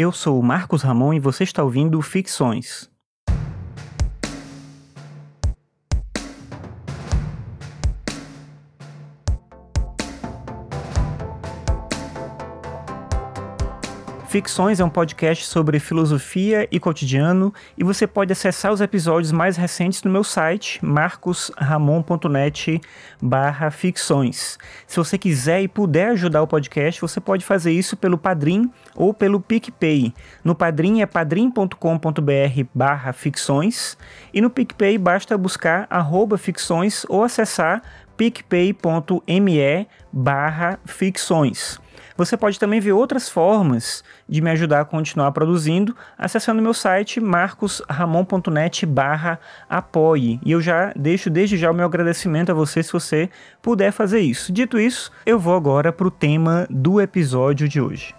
Eu sou o Marcos Ramon e você está ouvindo Ficções. Ficções é um podcast sobre filosofia e cotidiano e você pode acessar os episódios mais recentes no meu site marcosramon.net barra ficções. Se você quiser e puder ajudar o podcast, você pode fazer isso pelo Padrim ou pelo PicPay. No Padrim é padrim.com.br barra ficções e no PicPay basta buscar arroba ficções ou acessar picpay.me barra ficções. Você pode também ver outras formas de me ajudar a continuar produzindo acessando meu site marcosramon.net barra apoie. E eu já deixo desde já o meu agradecimento a você se você puder fazer isso. Dito isso, eu vou agora para o tema do episódio de hoje.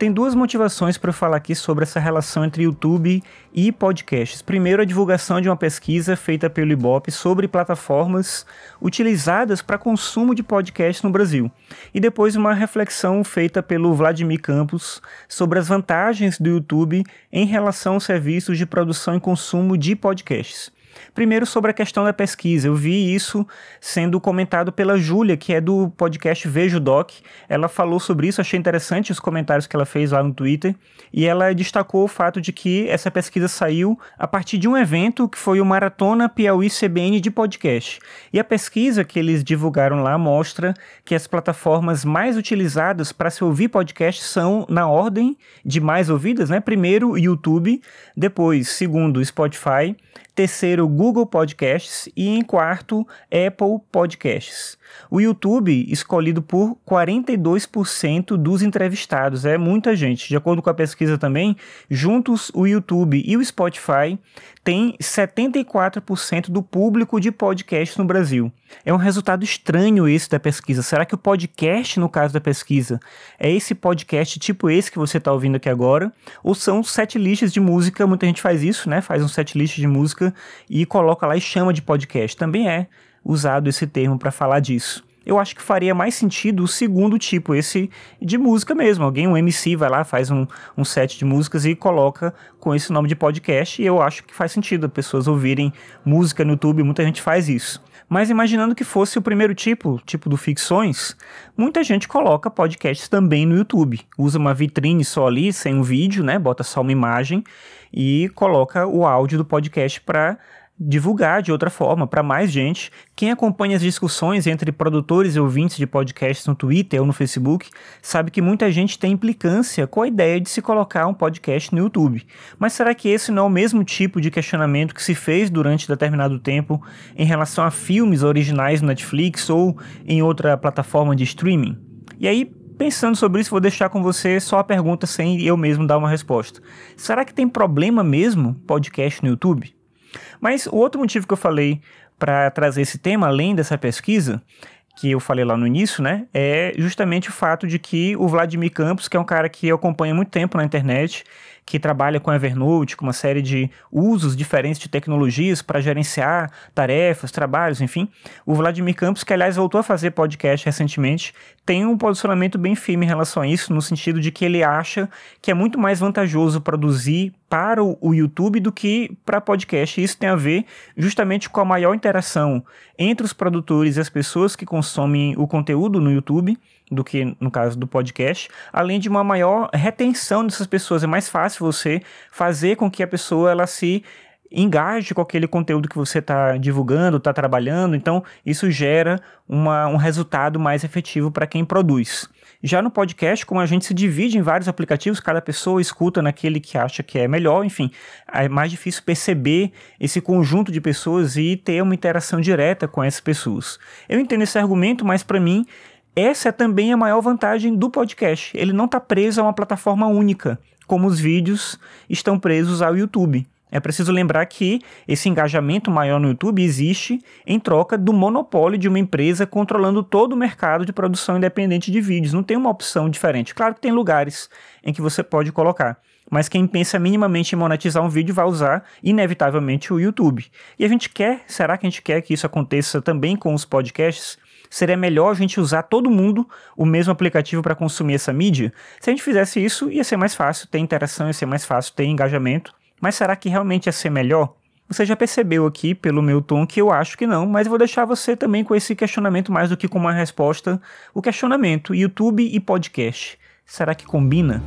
Tem duas motivações para falar aqui sobre essa relação entre YouTube e podcasts. Primeiro, a divulgação de uma pesquisa feita pelo Ibope sobre plataformas utilizadas para consumo de podcasts no Brasil. E depois, uma reflexão feita pelo Vladimir Campos sobre as vantagens do YouTube em relação aos serviços de produção e consumo de podcasts. Primeiro, sobre a questão da pesquisa. Eu vi isso sendo comentado pela Júlia, que é do podcast Vejo Doc. Ela falou sobre isso, achei interessante os comentários que ela fez lá no Twitter. E ela destacou o fato de que essa pesquisa saiu a partir de um evento que foi o Maratona Piauí CBN de podcast. E a pesquisa que eles divulgaram lá mostra que as plataformas mais utilizadas para se ouvir podcast são na ordem de mais ouvidas, né? Primeiro, YouTube, depois, segundo, Spotify, terceiro Google Podcasts e em quarto Apple Podcasts. O YouTube escolhido por 42% dos entrevistados, é muita gente. De acordo com a pesquisa também, juntos o YouTube e o Spotify têm 74% do público de podcast no Brasil. É um resultado estranho esse da pesquisa. Será que o podcast, no caso da pesquisa, é esse podcast tipo esse que você está ouvindo aqui agora? Ou são sete listas de música? Muita gente faz isso, né? Faz um set list de música e coloca lá e chama de podcast. Também é usado esse termo para falar disso. Eu acho que faria mais sentido o segundo tipo, esse de música mesmo. Alguém, um MC, vai lá, faz um, um set de músicas e coloca com esse nome de podcast. E eu acho que faz sentido as pessoas ouvirem música no YouTube, muita gente faz isso. Mas imaginando que fosse o primeiro tipo, tipo do ficções, muita gente coloca podcasts também no YouTube. Usa uma vitrine só ali, sem um vídeo, né? Bota só uma imagem e coloca o áudio do podcast para divulgar de outra forma para mais gente. Quem acompanha as discussões entre produtores e ouvintes de podcasts no Twitter ou no Facebook sabe que muita gente tem implicância com a ideia de se colocar um podcast no YouTube. Mas será que esse não é o mesmo tipo de questionamento que se fez durante determinado tempo em relação a filmes originais no Netflix ou em outra plataforma de streaming? E aí, Pensando sobre isso, vou deixar com você só a pergunta sem eu mesmo dar uma resposta. Será que tem problema mesmo podcast no YouTube? Mas o outro motivo que eu falei para trazer esse tema, além dessa pesquisa, que eu falei lá no início, né, é justamente o fato de que o Vladimir Campos, que é um cara que eu acompanho há muito tempo na internet, que trabalha com Evernote, com uma série de usos diferentes de tecnologias para gerenciar tarefas, trabalhos, enfim. O Vladimir Campos, que aliás voltou a fazer podcast recentemente, tem um posicionamento bem firme em relação a isso, no sentido de que ele acha que é muito mais vantajoso produzir para o YouTube do que para podcast. Isso tem a ver justamente com a maior interação entre os produtores e as pessoas que consomem o conteúdo no YouTube do que no caso do podcast, além de uma maior retenção dessas pessoas. É mais fácil você fazer com que a pessoa ela se engaje com aquele conteúdo que você está divulgando, está trabalhando, então isso gera uma, um resultado mais efetivo para quem produz. Já no podcast, como a gente se divide em vários aplicativos, cada pessoa escuta naquele que acha que é melhor, enfim, é mais difícil perceber esse conjunto de pessoas e ter uma interação direta com essas pessoas. Eu entendo esse argumento, mas para mim essa é também a maior vantagem do podcast. Ele não está preso a uma plataforma única, como os vídeos estão presos ao YouTube. É preciso lembrar que esse engajamento maior no YouTube existe em troca do monopólio de uma empresa controlando todo o mercado de produção independente de vídeos. Não tem uma opção diferente. Claro que tem lugares em que você pode colocar, mas quem pensa minimamente em monetizar um vídeo vai usar inevitavelmente o YouTube. E a gente quer, será que a gente quer que isso aconteça também com os podcasts? Seria melhor a gente usar todo mundo o mesmo aplicativo para consumir essa mídia? Se a gente fizesse isso, ia ser mais fácil ter interação, ia ser mais fácil ter engajamento. Mas será que realmente ia ser melhor? Você já percebeu aqui pelo meu tom que eu acho que não, mas vou deixar você também com esse questionamento mais do que com uma resposta. O questionamento: YouTube e podcast. Será que combina?